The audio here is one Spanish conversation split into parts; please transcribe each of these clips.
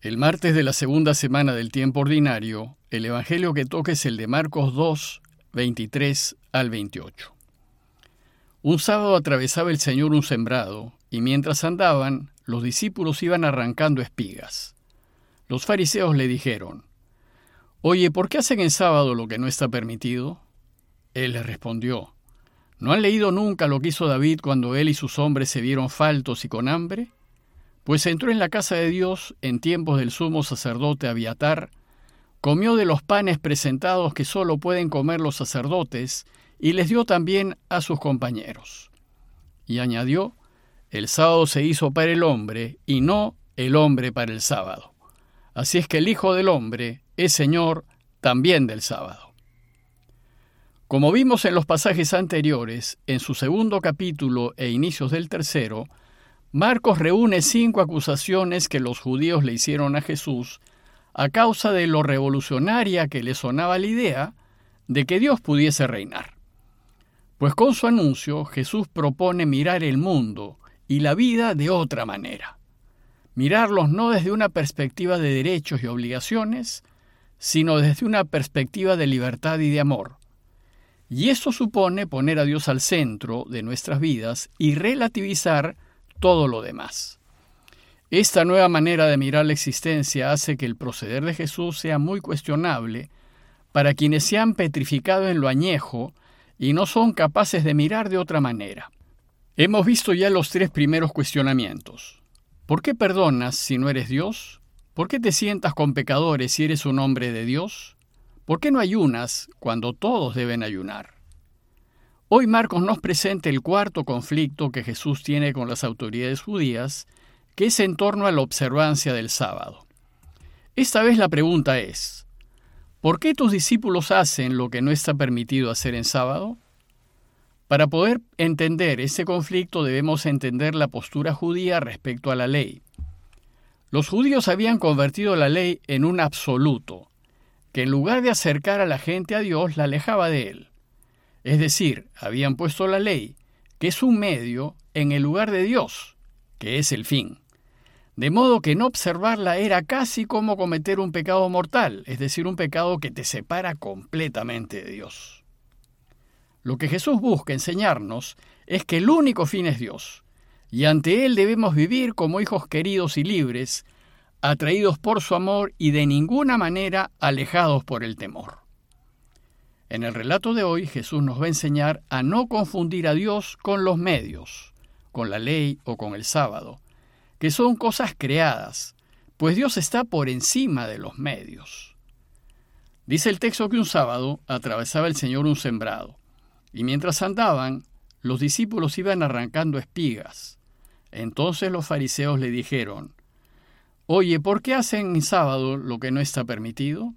El martes de la segunda semana del tiempo ordinario, el Evangelio que toca es el de Marcos 2, 23 al 28. Un sábado atravesaba el Señor un sembrado, y mientras andaban, los discípulos iban arrancando espigas. Los fariseos le dijeron, Oye, ¿por qué hacen en sábado lo que no está permitido? Él les respondió, ¿no han leído nunca lo que hizo David cuando él y sus hombres se vieron faltos y con hambre? Pues entró en la casa de Dios en tiempos del sumo sacerdote Abiatar, comió de los panes presentados que sólo pueden comer los sacerdotes, y les dio también a sus compañeros. Y añadió, el sábado se hizo para el hombre, y no el hombre para el sábado. Así es que el Hijo del Hombre es Señor también del sábado. Como vimos en los pasajes anteriores, en su segundo capítulo e inicios del tercero, Marcos reúne cinco acusaciones que los judíos le hicieron a Jesús a causa de lo revolucionaria que le sonaba la idea de que Dios pudiese reinar. Pues con su anuncio Jesús propone mirar el mundo y la vida de otra manera. Mirarlos no desde una perspectiva de derechos y obligaciones, sino desde una perspectiva de libertad y de amor. Y eso supone poner a Dios al centro de nuestras vidas y relativizar todo lo demás. Esta nueva manera de mirar la existencia hace que el proceder de Jesús sea muy cuestionable para quienes se han petrificado en lo añejo y no son capaces de mirar de otra manera. Hemos visto ya los tres primeros cuestionamientos. ¿Por qué perdonas si no eres Dios? ¿Por qué te sientas con pecadores si eres un hombre de Dios? ¿Por qué no ayunas cuando todos deben ayunar? Hoy Marcos nos presenta el cuarto conflicto que Jesús tiene con las autoridades judías, que es en torno a la observancia del sábado. Esta vez la pregunta es, ¿por qué tus discípulos hacen lo que no está permitido hacer en sábado? Para poder entender ese conflicto debemos entender la postura judía respecto a la ley. Los judíos habían convertido la ley en un absoluto, que en lugar de acercar a la gente a Dios la alejaba de él. Es decir, habían puesto la ley, que es un medio, en el lugar de Dios, que es el fin. De modo que no observarla era casi como cometer un pecado mortal, es decir, un pecado que te separa completamente de Dios. Lo que Jesús busca enseñarnos es que el único fin es Dios, y ante Él debemos vivir como hijos queridos y libres, atraídos por su amor y de ninguna manera alejados por el temor. En el relato de hoy Jesús nos va a enseñar a no confundir a Dios con los medios, con la ley o con el sábado, que son cosas creadas, pues Dios está por encima de los medios. Dice el texto que un sábado atravesaba el Señor un sembrado, y mientras andaban, los discípulos iban arrancando espigas. Entonces los fariseos le dijeron, Oye, ¿por qué hacen en sábado lo que no está permitido?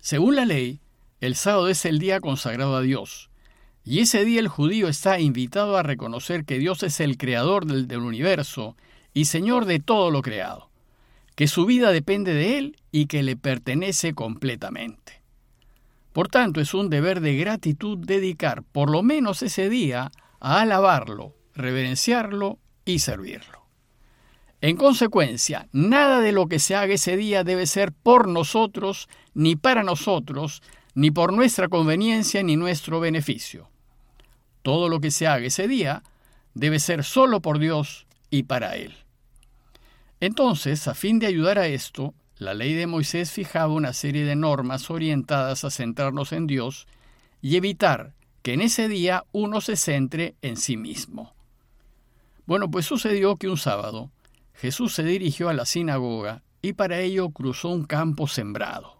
Según la ley, el sábado es el día consagrado a Dios, y ese día el judío está invitado a reconocer que Dios es el creador del, universo y Señor de todo lo creado, que su vida depende de Él y que le pertenece completamente. Por tanto, es un deber de gratitud dedicar por lo menos ese día a alabarlo, reverenciarlo y servirlo. En consecuencia, nada de lo que se haga ese día debe ser por nosotros, ni para nosotros, ni por nuestra conveniencia ni nuestro beneficio. Todo lo que se haga ese día debe ser solo por Dios y para Él. Entonces, a fin de ayudar a esto, la ley de Moisés fijaba una serie de normas orientadas a centrarnos en Dios y evitar que en ese día uno se centre en sí mismo. Bueno, pues sucedió que un sábado Jesús se dirigió a la sinagoga y para ello cruzó un campo sembrado.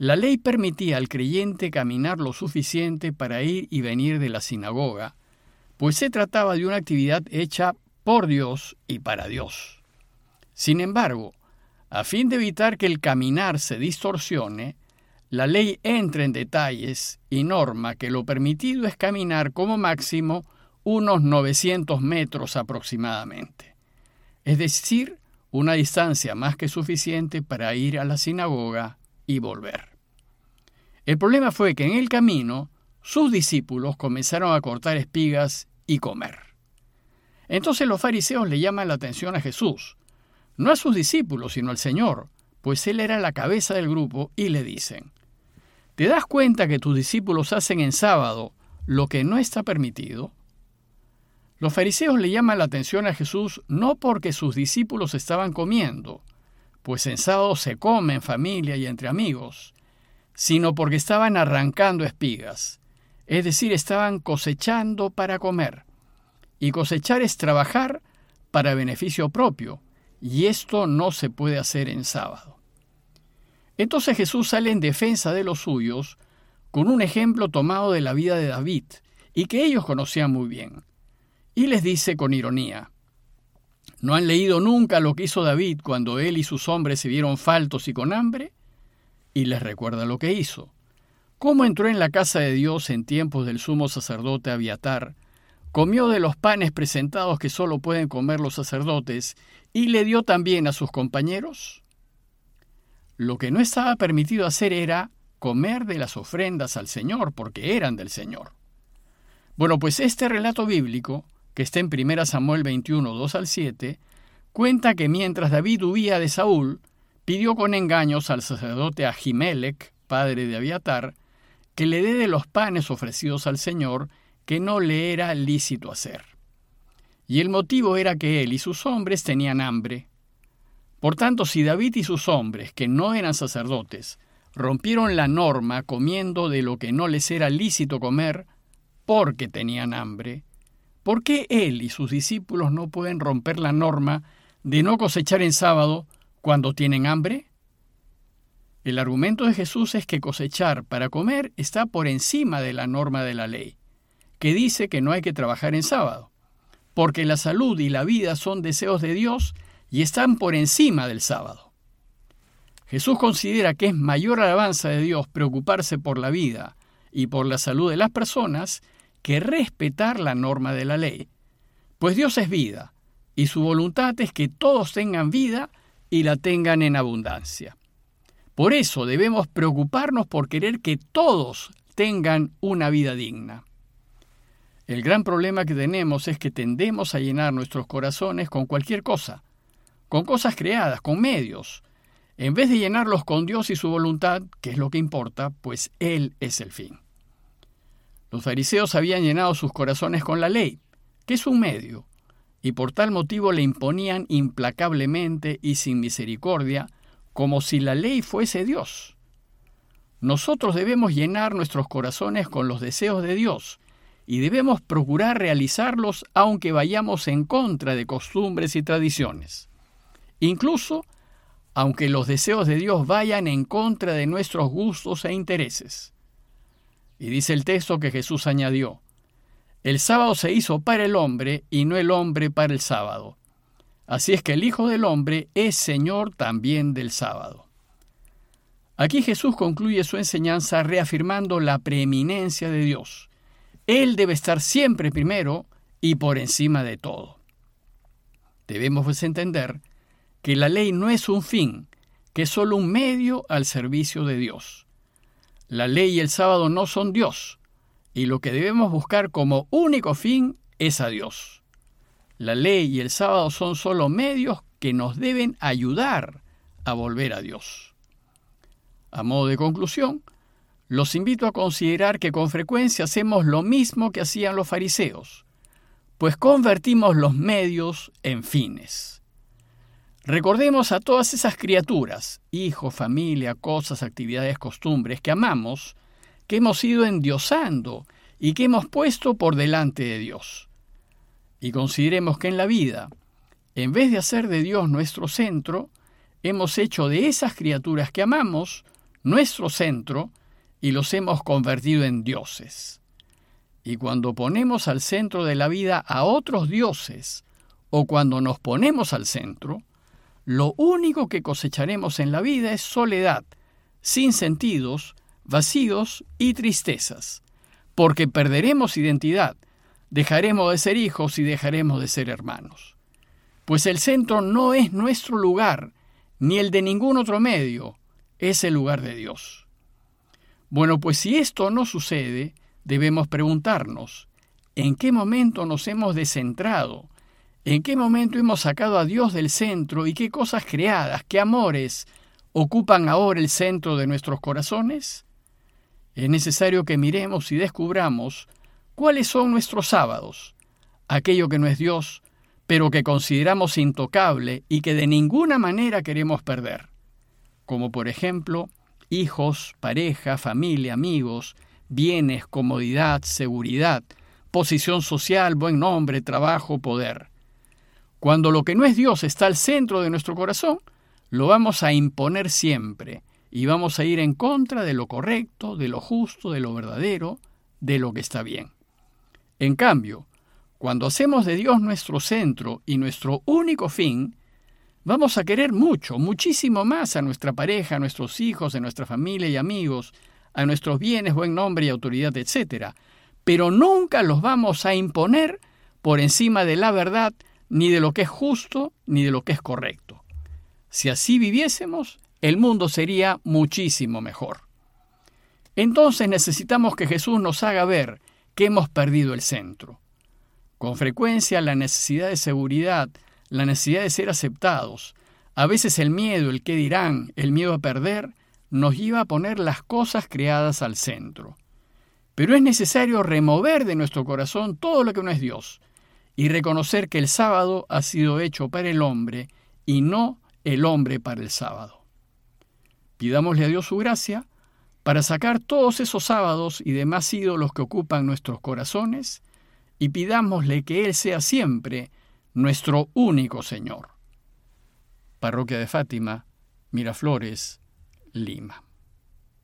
La ley permitía al creyente caminar lo suficiente para ir y venir de la sinagoga, pues se trataba de una actividad hecha por Dios y para Dios. Sin embargo, a fin de evitar que el caminar se distorsione, la ley entra en detalles y norma que lo permitido es caminar como máximo unos 900 metros aproximadamente, es decir, una distancia más que suficiente para ir a la sinagoga y volver. El problema fue que en el camino sus discípulos comenzaron a cortar espigas y comer. Entonces los fariseos le llaman la atención a Jesús. no a sus discípulos, sino al Señor, pues Él era la cabeza del grupo, y le dicen, ¿te das cuenta que tus discípulos hacen en sábado lo que no está permitido? Los fariseos le llaman la atención a Jesús no porque sus discípulos estaban comiendo, pues en sábado se come en familia y entre amigos, sino porque estaban arrancando espigas, es decir, estaban cosechando para comer. Y cosechar es trabajar para beneficio propio, y esto no se puede hacer en sábado. Entonces Jesús sale en defensa de los suyos con un ejemplo tomado de la vida de David, y que ellos conocían muy bien y les dice con ironía, ¿no han leído nunca lo que hizo David cuando él y sus hombres se vieron faltos y con hambre? Y les recuerda lo que hizo. Cómo entró en la casa de Dios en tiempos del sumo sacerdote Abiatar, comió de los panes presentados que solo pueden comer los sacerdotes, y le dio también a sus compañeros? Lo que no estaba permitido hacer era comer de las ofrendas al Señor, porque eran del Señor. Bueno, pues este relato bíblico que está en 1 Samuel 21, 2 al 7, cuenta que mientras David huía de Saúl, pidió con engaños al sacerdote Ahimelech, padre de Abiatar, que le dé de los panes ofrecidos al Señor que no le era lícito hacer. Y el motivo era que él y sus hombres tenían hambre. Por tanto, si David y sus hombres, que no eran sacerdotes, rompieron la norma comiendo de lo que no les era lícito comer, porque tenían hambre, ¿Por qué él y sus discípulos no pueden romper la norma de no cosechar en sábado cuando tienen hambre? El argumento de Jesús es que cosechar para comer está por encima de la norma de la ley, que dice que no hay que trabajar en sábado, porque la salud y la vida son deseos de Dios y están por encima del sábado. Jesús considera que es mayor alabanza de Dios preocuparse por la vida y por la salud de las personas que respetar la norma de la ley. Pues Dios es vida, y su voluntad es que todos tengan vida y la tengan en abundancia. Por eso debemos preocuparnos por querer que todos tengan una vida digna. El gran problema que tenemos es que tendemos a llenar nuestros corazones con cualquier cosa, con cosas creadas, con medios, en vez de llenarlos con Dios y su voluntad, que es lo que importa, pues Él es el fin. Los fariseos habían llenado sus corazones con la ley, que es un medio, y por tal motivo le imponían implacablemente y sin misericordia, como si la ley fuese Dios. Nosotros debemos llenar nuestros corazones con los deseos de Dios, y debemos procurar realizarlos aunque vayamos en contra de costumbres y tradiciones. Incluso aunque los deseos de Dios vayan en contra de nuestros gustos e intereses. Y dice el texto que Jesús añadió, el sábado se hizo para el hombre y no el hombre para el sábado. Así es que el Hijo del Hombre es Señor también del sábado. Aquí Jesús concluye su enseñanza reafirmando la preeminencia de Dios. Él debe estar siempre primero y por encima de todo. Debemos pues entender que la ley no es un fin, que es solo un medio al servicio de Dios. La ley y el sábado no son Dios, y lo que debemos buscar como único fin es a Dios. La ley y el sábado son solo medios que nos deben ayudar a volver a Dios. A modo de conclusión, los invito a considerar que con frecuencia hacemos lo mismo que hacían los fariseos, pues convertimos los medios en fines. Recordemos a todas esas criaturas, hijos, familia, cosas, actividades, costumbres que amamos, que hemos ido endiosando y que hemos puesto por delante de Dios. Y consideremos que en la vida, en vez de hacer de Dios nuestro centro, hemos hecho de esas criaturas que amamos nuestro centro y los hemos convertido en dioses. Y cuando ponemos al centro de la vida a otros dioses, o cuando nos ponemos al centro, lo único que cosecharemos en la vida es soledad, sin sentidos, vacíos y tristezas, porque perderemos identidad, dejaremos de ser hijos y dejaremos de ser hermanos. Pues el centro no es nuestro lugar, ni el de ningún otro medio, es el lugar de Dios. Bueno, pues si esto no sucede, debemos preguntarnos, ¿en qué momento nos hemos descentrado ¿En qué momento hemos sacado a Dios del centro y qué cosas creadas, qué amores ocupan ahora el centro de nuestros corazones? Es necesario que miremos y descubramos cuáles son nuestros sábados, aquello que no es Dios, pero que consideramos intocable y que de ninguna manera queremos perder, como por ejemplo hijos, pareja, familia, amigos, bienes, comodidad, seguridad, posición social, buen nombre, trabajo, poder. Cuando lo que no es Dios está al centro de nuestro corazón, lo vamos a imponer siempre y vamos a ir en contra de lo correcto, de lo justo, de lo verdadero, de lo que está bien. En cambio, cuando hacemos de Dios nuestro centro y nuestro único fin, vamos a querer mucho, muchísimo más a nuestra pareja, a nuestros hijos, a nuestra familia y amigos, a nuestros bienes, buen nombre y autoridad, etc. Pero nunca los vamos a imponer por encima de la verdad ni de lo que es justo, ni de lo que es correcto. Si así viviésemos, el mundo sería muchísimo mejor. Entonces necesitamos que Jesús nos haga ver que hemos perdido el centro. Con frecuencia la necesidad de seguridad, la necesidad de ser aceptados, a veces el miedo, el qué dirán, el miedo a perder, nos lleva a poner las cosas creadas al centro. Pero es necesario remover de nuestro corazón todo lo que no es Dios y reconocer que el sábado ha sido hecho para el hombre y no el hombre para el sábado. Pidámosle a Dios su gracia para sacar todos esos sábados y demás ídolos que ocupan nuestros corazones y pidámosle que Él sea siempre nuestro único Señor. Parroquia de Fátima, Miraflores, Lima.